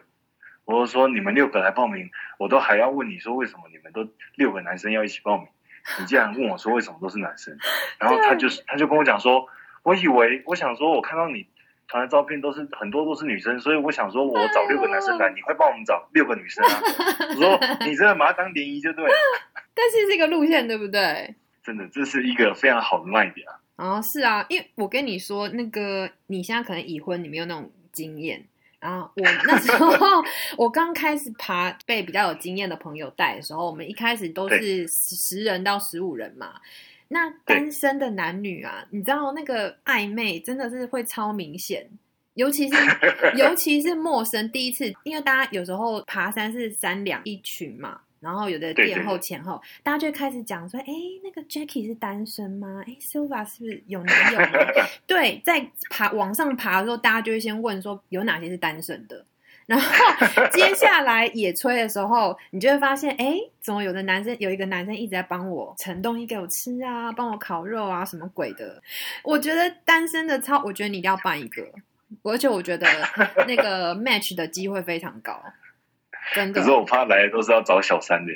[SPEAKER 2] 我说你们六个来报名，我都还要问你说为什么你们都六个男生要一起报名？你竟然问我说为什么都是男生？然后他就是他就跟我讲说，我以为我想说我看到你传的照片都是很多都是女生，所以我想说我找六个男生来，你会帮我们找六个女生啊？我说 你真的把它当联谊就对了。
[SPEAKER 1] 但是这个路线对不对？
[SPEAKER 2] 真的，这是一个非常好的卖点啊！
[SPEAKER 1] 哦，是啊，因为我跟你说，那个你现在可能已婚，你没有那种经验。然后我那时候我刚开始爬被比较有经验的朋友带的时候，我们一开始都是十人到十五人嘛。那单身的男女啊，你知道那个暧昧真的是会超明显，尤其是 尤其是陌生第一次，因为大家有时候爬山是三两一群嘛，然后有的
[SPEAKER 2] 对
[SPEAKER 1] 殿后、
[SPEAKER 2] 对
[SPEAKER 1] 前后，大家就会开始讲说，哎，那个 Jackie 是单身吗？哎，Silva 是不是有男友吗？对，在爬往上爬的时候，大家就会先问说有哪些是单身的。然后 接下来野炊的时候，你就会发现，哎，怎么有的男生有一个男生一直在帮我盛东西给我吃啊，帮我烤肉啊，什么鬼的？我觉得单身的超，我觉得你一定要办一个，而且我觉得那个 match 的机会非常高，
[SPEAKER 2] 可是。我怕来的都是要找小三的。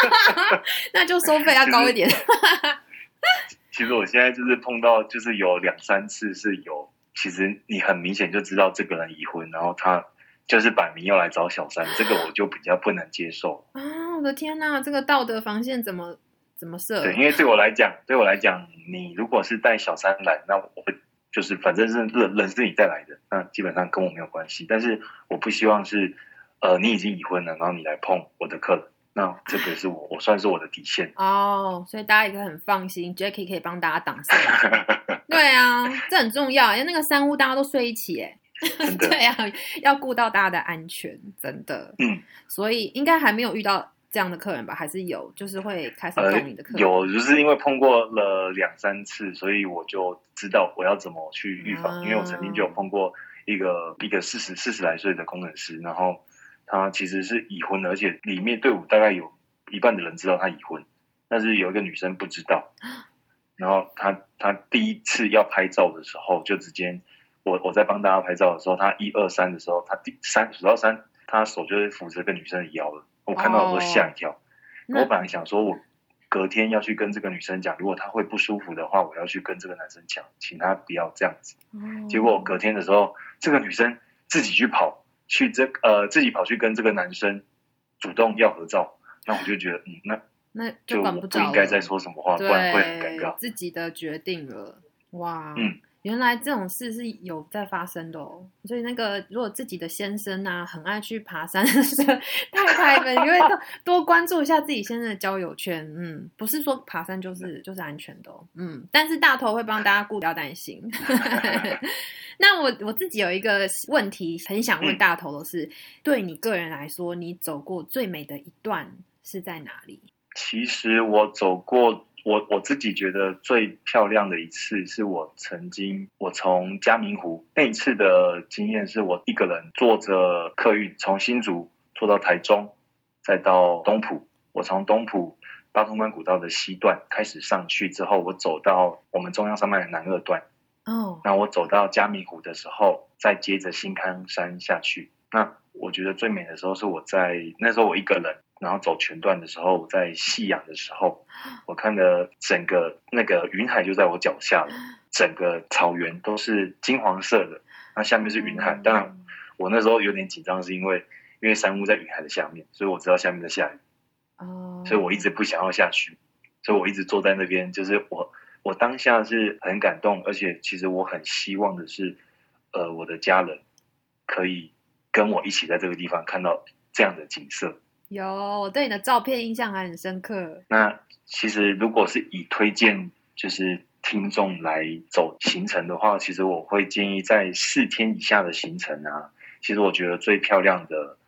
[SPEAKER 1] 那就收费要高一点。
[SPEAKER 2] 其实我现在就是碰到，就是有两三次是有，其实你很明显就知道这个人已婚，然后他就是摆明要来找小三，这个我就比较不能接受。
[SPEAKER 1] 啊！我的天呐，这个道德防线怎么怎么设？
[SPEAKER 2] 对，因为对我来讲，对我来讲，你如果是带小三来，那我会就是反正是人人是你带来的，那基本上跟我没有关系。但是我不希望是，呃，你已经已婚了，然后你来碰我的客人，那这个是我我算是我的底线。
[SPEAKER 1] 哦，所以大家也可以很放心，Jackie 可以帮大家挡色。对啊，这很重要，因为那个三屋大家都睡一起，哎，对啊，要顾到大家的安全，真的。
[SPEAKER 2] 嗯，
[SPEAKER 1] 所以应该还没有遇到这样的客人吧？还是有，就是会开始
[SPEAKER 2] 呃
[SPEAKER 1] 动你的客，人。
[SPEAKER 2] 有就是因为碰过了两三次，所以我就知道我要怎么去预防。
[SPEAKER 1] 啊
[SPEAKER 2] 因为我曾经就有碰过一个一个四十四十来岁的工程师，然后他其实是已婚的，而且里面队伍大概有一半的人知道他已婚，但是有一个女生不知道。然后他他第一次要拍照的时候，就直接我我在帮大家拍照的时候，他一二三的时候，他第三数到三，他手就是扶着个女生的腰了。我看到我都吓一跳。
[SPEAKER 1] 那
[SPEAKER 2] 我本来想说，我隔天要去跟这个女生讲，如果她会不舒服的话，我要去跟这个男生讲，请他不要这样子。
[SPEAKER 1] 哦
[SPEAKER 2] 结果隔天的时候，这个女生自己去跑，去这呃自己跑去跟这个男生主动要合照，那我就觉得，嗯，那
[SPEAKER 1] 那
[SPEAKER 2] 就不应该再说什么话，不然会很尴尬。
[SPEAKER 1] 自己的决定了，哇，
[SPEAKER 2] 嗯，
[SPEAKER 1] 原来这种事是有在发生的哦。所以那个如果自己的先生啊，很爱去爬山的 太太们，因为多关注一下自己先生的交友圈，嗯，不是说爬山就是就是安全的哦，嗯，但是大头会帮大家顾，不要担心。那我我自己有一个问题很想问大头的是，对你个人来说，你走过最美的一段是在哪里？
[SPEAKER 2] 其实我走过，我我自己觉得最漂亮的一次，是我曾经我从嘉明湖那一次的经验，是我一个人坐着客运从新竹坐到台中，再到东浦。我从东浦八通关古道的西段开始上去之后，我走到我们中央山脉的南二段。
[SPEAKER 1] 哦，
[SPEAKER 2] 那我走到嘉明湖的时候，再接着新康山下去。那我觉得最美的时候是我在那时候我一个人，然后走全段的时候，我在夕阳的时候，我看的整个那个云海就在我脚下了，整个草原都是金黄色的，那下面是云海。当然，我那时候有点紧张，是因为因为山屋在云海的下面，所以我知道下面在下雨，
[SPEAKER 1] 哦，
[SPEAKER 2] 所以我一直不想要下去，所以我一直坐在那边，就是我我当下是很感动，而且其实我很希望的是，呃，我的家人可以跟我一起在这个地方看到这样的景色。
[SPEAKER 1] 有，我对你的照片印象还很深刻。
[SPEAKER 2] 那其实如果是以推荐就是听众来走行程的话，其实我会建议在四天以下的行程啊，其实我觉得最漂亮的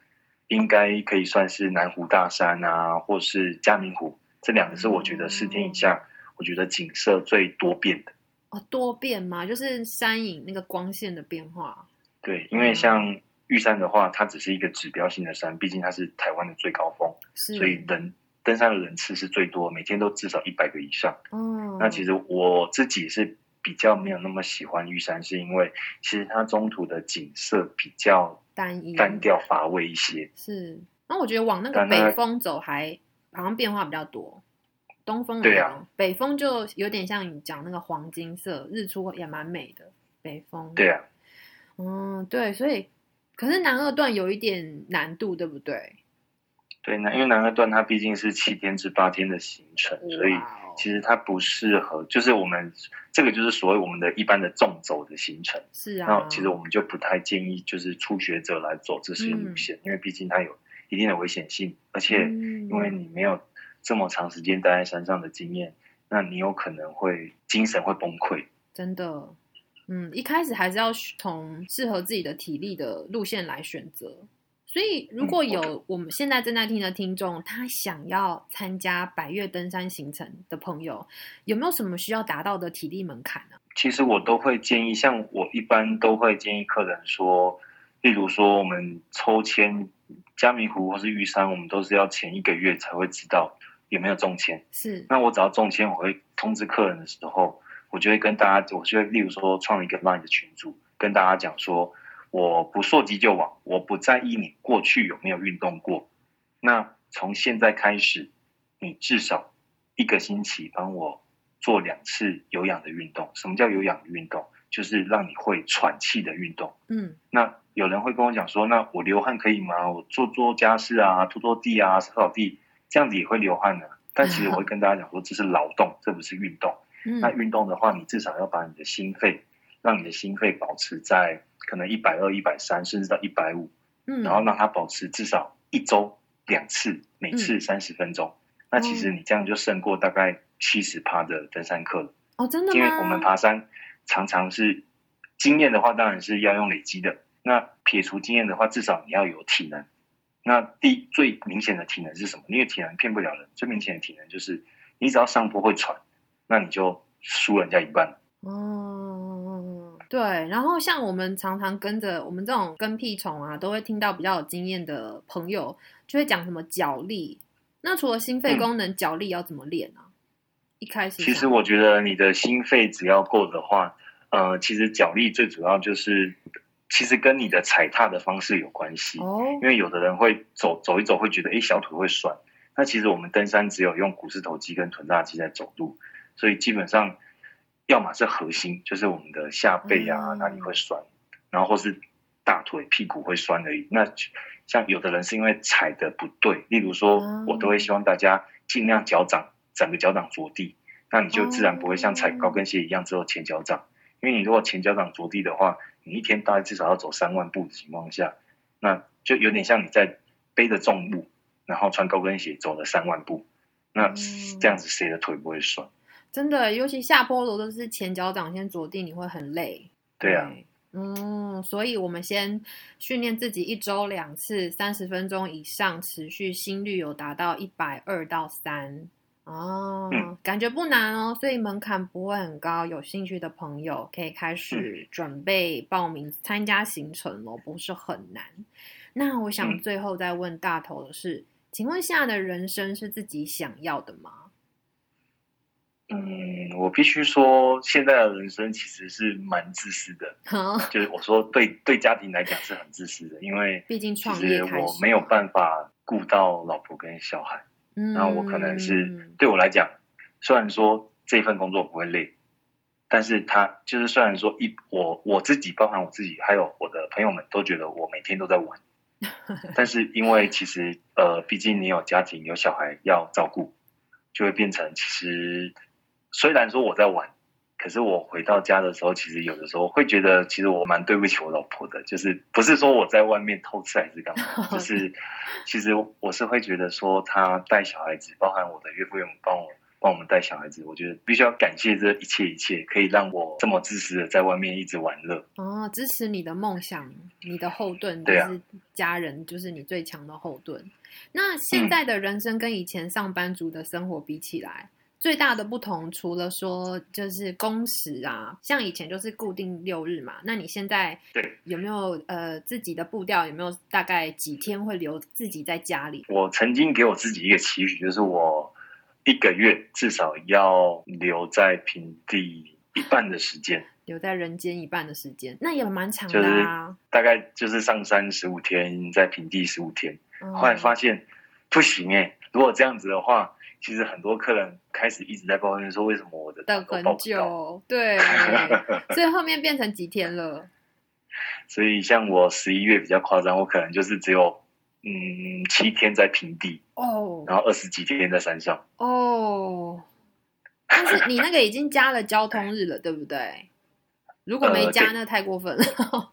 [SPEAKER 2] 应该可以算是南湖大山啊，或是嘉明湖，这两个是我觉得四天以下，我觉得景色最多变的。
[SPEAKER 1] 哦，多变嘛，就是山影那个光线的变化。
[SPEAKER 2] 对，因为像玉山的话，它只是一个指标性的山，毕竟它是台湾的最高峰，所以人登山的人次是最多，每天都至少一百个以上。
[SPEAKER 1] 哦，
[SPEAKER 2] 那其实我自己是比较没有那么喜欢玉山，是因为其实它中途的景色比较
[SPEAKER 1] 单一
[SPEAKER 2] 单调乏味一些。
[SPEAKER 1] 是。那我觉得往那个北风走还好像变化比较多，东风
[SPEAKER 2] 对啊
[SPEAKER 1] 北风就有点像你讲那个黄金色，日出也蛮美的。北风，
[SPEAKER 2] 对啊，
[SPEAKER 1] 嗯，对，所以可是南二段有一点难度，对不对？
[SPEAKER 2] 对，那因为南二段它毕竟是七天至八天的行程，所以其实它不适合，就是我们这个就是所谓我们的一般的纵走的行程。
[SPEAKER 1] 是啊，
[SPEAKER 2] 那其实我们就不太建议就是初学者来走这些
[SPEAKER 1] 嗯
[SPEAKER 2] 路线，因为毕竟它有一定的危险性，而且
[SPEAKER 1] 嗯
[SPEAKER 2] 因为你没有这么长时间待在山上的经验，那你有可能会精神会崩溃。
[SPEAKER 1] 真的，嗯，一开始还是要从适合自己的体力的路线来选择。所以，如果有我们现在正在听的听众，他想要参加百越登山行程的朋友，有没有什么需要达到的体力门槛呢？
[SPEAKER 2] 其实我都会建议，像我一般都会建议客人说，例如说我们抽签嘉明湖或是玉山，我们都是要前一个月才会知道有没有中签。
[SPEAKER 1] 是，
[SPEAKER 2] 那我只要中签，我会通知客人的时候，我就会跟大家，我就会例如说创一个 LINE 的群组，跟大家讲说，我不溯及旧往，我不在意你过去有没有运动过。那从现在开始，你至少一个星期帮我做两次有氧的运动。什么叫有氧的运动？就是让你会喘气的运动。
[SPEAKER 1] 嗯
[SPEAKER 2] 那有人会跟我讲说，那我流汗可以吗？我做做家事啊，拖拖地啊，扫扫地，这样子也会流汗的。但其实我会跟大家讲说，这是劳动，这不是运动。那
[SPEAKER 1] 嗯
[SPEAKER 2] 运动的话，你至少要把你的心肺，让你的心肺保持在可能一百二、一百三，甚至到一百五，
[SPEAKER 1] 嗯，
[SPEAKER 2] 然后让它保持至少一周两次，每次三十分钟。那其实你这样就胜过大概七十趴的登山客了。
[SPEAKER 1] 哦，真的吗？
[SPEAKER 2] 因为我们爬山常常是经验的话，当然是要用累积的。那撇除经验的话，至少你要有体能。那第最明显的体能是什么？因为体能骗不了人，最明显的体能就是你只要上坡会喘，那你就输人家一半。
[SPEAKER 1] 哦，对，然后像我们常常跟着我们这种跟屁虫啊，都会听到比较有经验的朋友就会讲什么脚力。那除了心肺
[SPEAKER 2] 嗯
[SPEAKER 1] 功能，脚力要怎么练啊？一开始
[SPEAKER 2] 其实我觉得你的心肺只要够的话，呃，其实脚力最主要就是，其实跟你的踩踏的方式有关系。
[SPEAKER 1] 哦
[SPEAKER 2] 因为有的人会走走一走，会觉得哎小腿会酸。那其实我们登山只有用股四头肌跟臀大肌在走路，所以基本上要么是核心，就是我们的下背啊、
[SPEAKER 1] 嗯
[SPEAKER 2] 哪里会酸，然后或是大腿、屁股会酸而已。那像有的人是因为踩的不对，例如说
[SPEAKER 1] 哦，
[SPEAKER 2] 我都会希望大家尽量脚掌整个脚掌着地，那你就自然不会像踩高跟鞋一样只有前脚掌。因为你如果前脚掌着地的话，你一天大概至少要走三万步的情况下，那就有点像你在背着重物，然后穿高跟鞋走了三万步，那
[SPEAKER 1] 嗯
[SPEAKER 2] 这样子谁的腿不会酸？
[SPEAKER 1] 真的，尤其下坡路都是前脚掌先着地，你会很累。
[SPEAKER 2] 对啊，
[SPEAKER 1] 嗯，所以我们先训练自己一周两次，三十分钟以上，持续心率有达到一百二到三。哦，
[SPEAKER 2] 嗯
[SPEAKER 1] 感觉不难哦，所以门槛不会很高。有兴趣的朋友可以开
[SPEAKER 2] 嗯
[SPEAKER 1] 始准备报名参加行程咯，不是很难。那我想
[SPEAKER 2] 嗯
[SPEAKER 1] 最后再问大头的是，请问现在的人生是自己想要的吗？
[SPEAKER 2] 嗯，我必须说，现在的人生其实是蛮自私的，
[SPEAKER 1] 好，
[SPEAKER 2] 就是我说对对家庭来讲是很自私的，因为
[SPEAKER 1] 毕竟
[SPEAKER 2] 其
[SPEAKER 1] 创业
[SPEAKER 2] 实我没有办法顾到老婆跟小孩。
[SPEAKER 1] 嗯，
[SPEAKER 2] 那我可能是对我来讲，虽然说这份工作不会累，但是他就是虽然说一我我自己，包含我自己，还有我的朋友们都觉得我每天都在玩，但是因为其实呃，毕竟你有家庭有小孩要照顾，就会变成其实虽然说我在玩。可是我回到家的时候，其实有的时候会觉得，其实我蛮对不起我老婆的，就是不是说我在外面偷吃还是干嘛，就是其实我是会觉得说，她带小孩子，包含我的岳父岳母帮我帮我们带小孩子，我觉得必须要感谢这一切一切，可以让我这么自私的在外面一直玩乐。
[SPEAKER 1] 哦，支持你的梦想，你的后盾就
[SPEAKER 2] 对啊
[SPEAKER 1] 是家人，就是你最强的后盾。那现在的人生跟以前上班族的生活比起来，最大的不同，除了说就是工时啊，像以前就是固定六日嘛，那你现在
[SPEAKER 2] 对
[SPEAKER 1] 有没有呃自己的步调？有没有大概几天会留自己在家里？
[SPEAKER 2] 我曾经给我自己一个期许，就是我一个月至少要留在平地一半的时间，
[SPEAKER 1] 留在人间一半的时间，那也蛮长
[SPEAKER 2] 就是
[SPEAKER 1] 的啊。
[SPEAKER 2] 大概就是上山十五天，在平地十五天。
[SPEAKER 1] 嗯
[SPEAKER 2] 后来发现不行哎、如果这样子的话，其实很多客人开始一直在抱怨说，为什么我的
[SPEAKER 1] 等很？久，对，所以后面变成几天了？
[SPEAKER 2] 所以像我十一月比较夸张，我可能就是只有嗯七天在平地，
[SPEAKER 1] 哦
[SPEAKER 2] 然后二十几天在山上。
[SPEAKER 1] 哦，但是你那个已经加了交通日了，对不对？如果没加，
[SPEAKER 2] 呃
[SPEAKER 1] 那太过分了。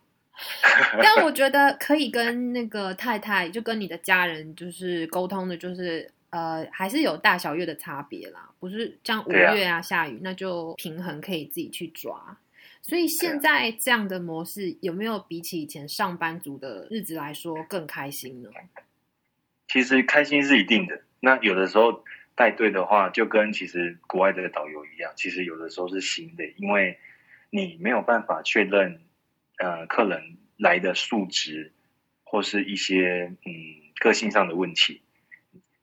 [SPEAKER 1] 但我觉得可以跟那个太太，就跟你的家人，就是沟通的，就是呃，还是有大小月的差别啦，不是像五月啊下雨，那就平衡可以自己去抓。所以现在这样的模式有没有比起以前上班族的日子来说更开心呢？
[SPEAKER 2] 其实开心是一定的。那有的时候带队的话，就跟其实国外的导游一样，其实有的时候是新的，因为你没有办法确认呃客人来的数值或是一些嗯个性上的问题。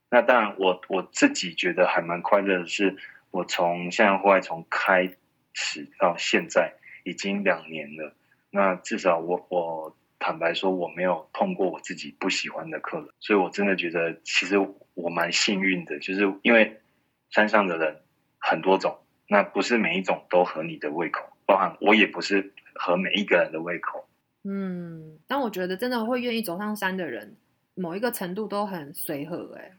[SPEAKER 2] 那当然，我我自己觉得还蛮快乐的是，我从现在户外从开始到现在已经两年了。那至少我我坦白说，我没有碰过我自己不喜欢的客人，所以我真的觉得其实我蛮幸运的，就是因为山上的人很多种，那不是每一种都合你的胃口，包含我也不是合每一个人的胃口。
[SPEAKER 1] 嗯，但我觉得真的会愿意走上山的人，某一个程度都很随和，哎。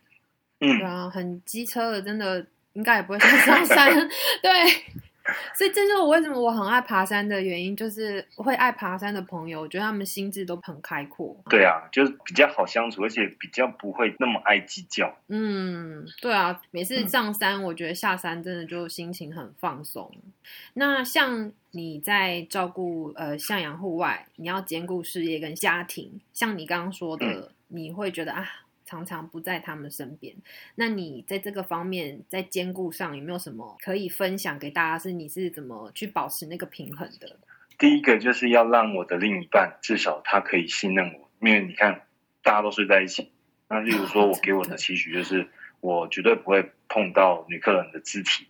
[SPEAKER 1] 对啊，很机车的，真的应该也不会上山。对，所以这就是我为什么我很爱爬山的原因，就是会爱爬山的朋友，我觉得他们心智都很开阔。
[SPEAKER 2] 对啊，就是比较好相处，而且比较不会那么爱计较。
[SPEAKER 1] 嗯，对啊，每次上山，我觉得下山真的就心情很放松。那像你在照顾呃向阳户外，你要兼顾事业跟家庭，像你刚刚说的，你会觉得啊。常常不在他们身边，那你在这个方面在兼顾上有没有什么可以分享给大家？是你是怎么去保持那个平衡的？
[SPEAKER 2] 第一个就是要让我的另一半至少他可以信任我，因为你看大家都睡在一起。那例如说我给我的 期许就是，我绝对不会碰到女客人的肢体，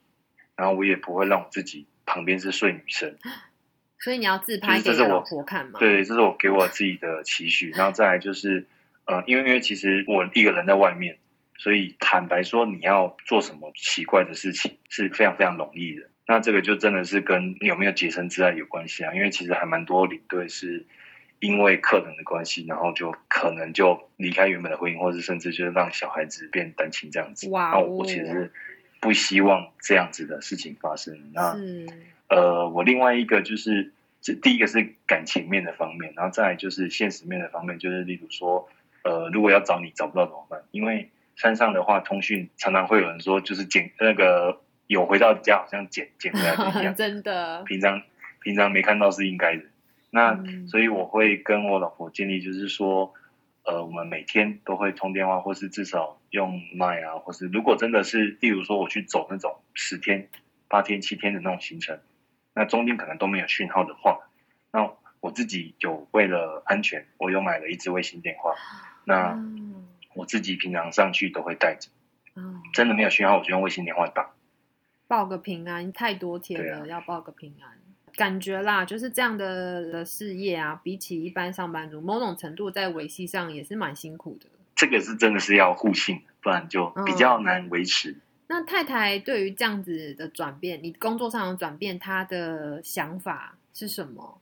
[SPEAKER 2] 然后我也不会让我自己旁边是睡女生。
[SPEAKER 1] 所以你要自拍给老婆看吗？
[SPEAKER 2] 对，这是我给我自己的期许。然后再来就是。呃，因为因为其实我一个人在外面，所以坦白说，你要做什么奇怪的事情是非常非常容易的。那这个就真的是跟有没有洁身自爱有关系啊。因为其实还蛮多领队是因为客人的关系，然后就可能就离开原本的婚姻，或者甚至就是让小孩子变单亲这样子。
[SPEAKER 1] 哇，
[SPEAKER 2] 那我其实是不希望这样子的事情发生。那呃，我另外一个就是这第一个是感情面的方面，然后再就是现实面的方面，就是例如说。呃，如果要找你找不到怎么办？因为山上的话，通讯常常会有人说，就是捡那个有回到家，好像捡捡回来一样。
[SPEAKER 1] 真的，
[SPEAKER 2] 平常平常没看到是应该的。那所以我会跟我老婆建议，就是说，呃，我们每天都会通电话，或是至少用麦啊，或是如果真的是，例如说我去走那种十天、八天、七天的那种行程，那中间可能都没有讯号的话，那我自己有为了安全，我又买了一支卫星电话。那我自己平常上去都会带着，真的没有讯号，我就用卫星电话打，
[SPEAKER 1] 报个平安。太多天了，要报个平安。感觉啦，就是这样的的事业啊，比起一般上班族，某种程度在维系上也是蛮辛苦的。
[SPEAKER 2] 这个是真的是要互信，不然就比较难维持。
[SPEAKER 1] 那太太对于这样子的转变，你工作上的转变，她的想法是什么？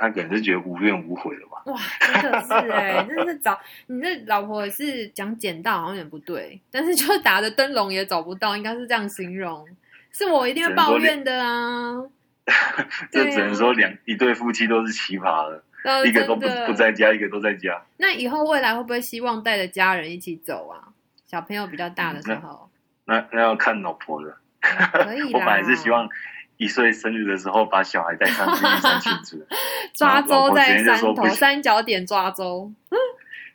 [SPEAKER 2] 他可能是觉得无怨无悔了吧？
[SPEAKER 1] 哇，真的是哎，真的是找你这老婆是讲捡到好像有点不对，但是就打着灯笼也找不到，应该是这样形容。是我一定会抱怨的啊！
[SPEAKER 2] 这只能说两一对夫妻都是奇葩了，一个都不不在家，一个都在家。
[SPEAKER 1] 那以后未来会不会希望带着家人一起走啊？小朋友比较大的时候，
[SPEAKER 2] 那那要看老婆了。
[SPEAKER 1] 可以
[SPEAKER 2] 我本来是希望。一岁生日的时候，把小孩带上去山庆祝，
[SPEAKER 1] 抓周在山头三角点抓周，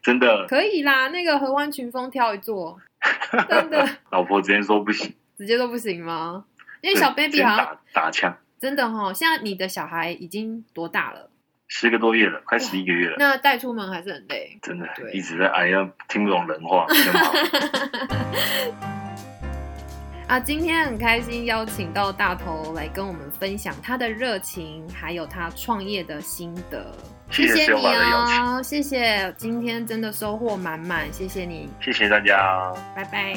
[SPEAKER 2] 真的
[SPEAKER 1] 可以啦。那个合欢群峰挑一座，真的。
[SPEAKER 2] 老婆直接说不行，
[SPEAKER 1] 直接说不行吗？因为小 baby 好像
[SPEAKER 2] 打枪，
[SPEAKER 1] 真的哈。现在你的小孩已经多大了？
[SPEAKER 2] 十个多月了，快十一个月了。
[SPEAKER 1] 那带出门还是很累，
[SPEAKER 2] 真的，一直在哎呀，听不懂人话。
[SPEAKER 1] 啊，今天很开心邀请到大头来跟我们分享他的热情，还有他创业的心得。
[SPEAKER 2] 谢
[SPEAKER 1] 谢你哦，谢谢，今天真的收获满满，谢谢你，
[SPEAKER 2] 谢谢大家，
[SPEAKER 1] 拜拜。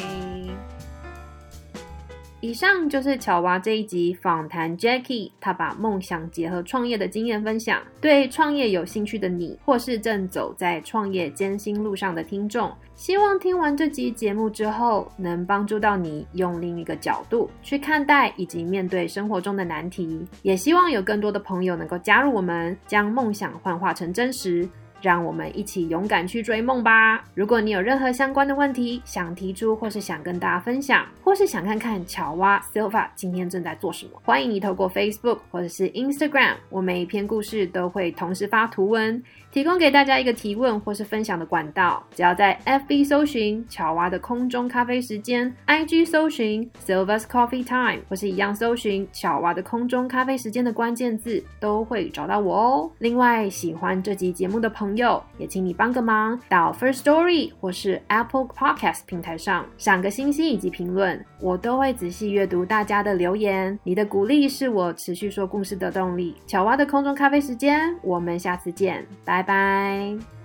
[SPEAKER 1] 以上就是巧娃这一集访谈 Jackie，他把梦想结合创业的经验分享。对创业有兴趣的你，或是正走在创业艰辛路上的听众，希望听完这集节目之后，能帮助到你用另一个角度去看待以及面对生活中的难题。也希望有更多的朋友能够加入我们，将梦想幻化成真实。让我们一起勇敢去追梦吧！如果你有任何相关的问题想提出，或是想跟大家分享，或是想看看乔蛙 Silva 今天正在做什么，欢迎你透过 Facebook 或者是 Instagram，我每一篇故事都会同时发图文，提供给大家一个提问或是分享的管道。只要在 FB 搜寻巧蛙的空中咖啡时间，IG 搜寻 Silver's Coffee Time，或是一样搜寻巧蛙的空中咖啡时间的关键字，都会找到我哦。另外，喜欢这集节目的朋友，也请你帮个忙，到 First Story 或是 Apple Podcast 平台上赏个星星以及评论，我都会仔细阅读大家的留言。你的鼓励是我持续说故事的动力。巧蛙的空中咖啡时间，我们下次见，拜拜拜。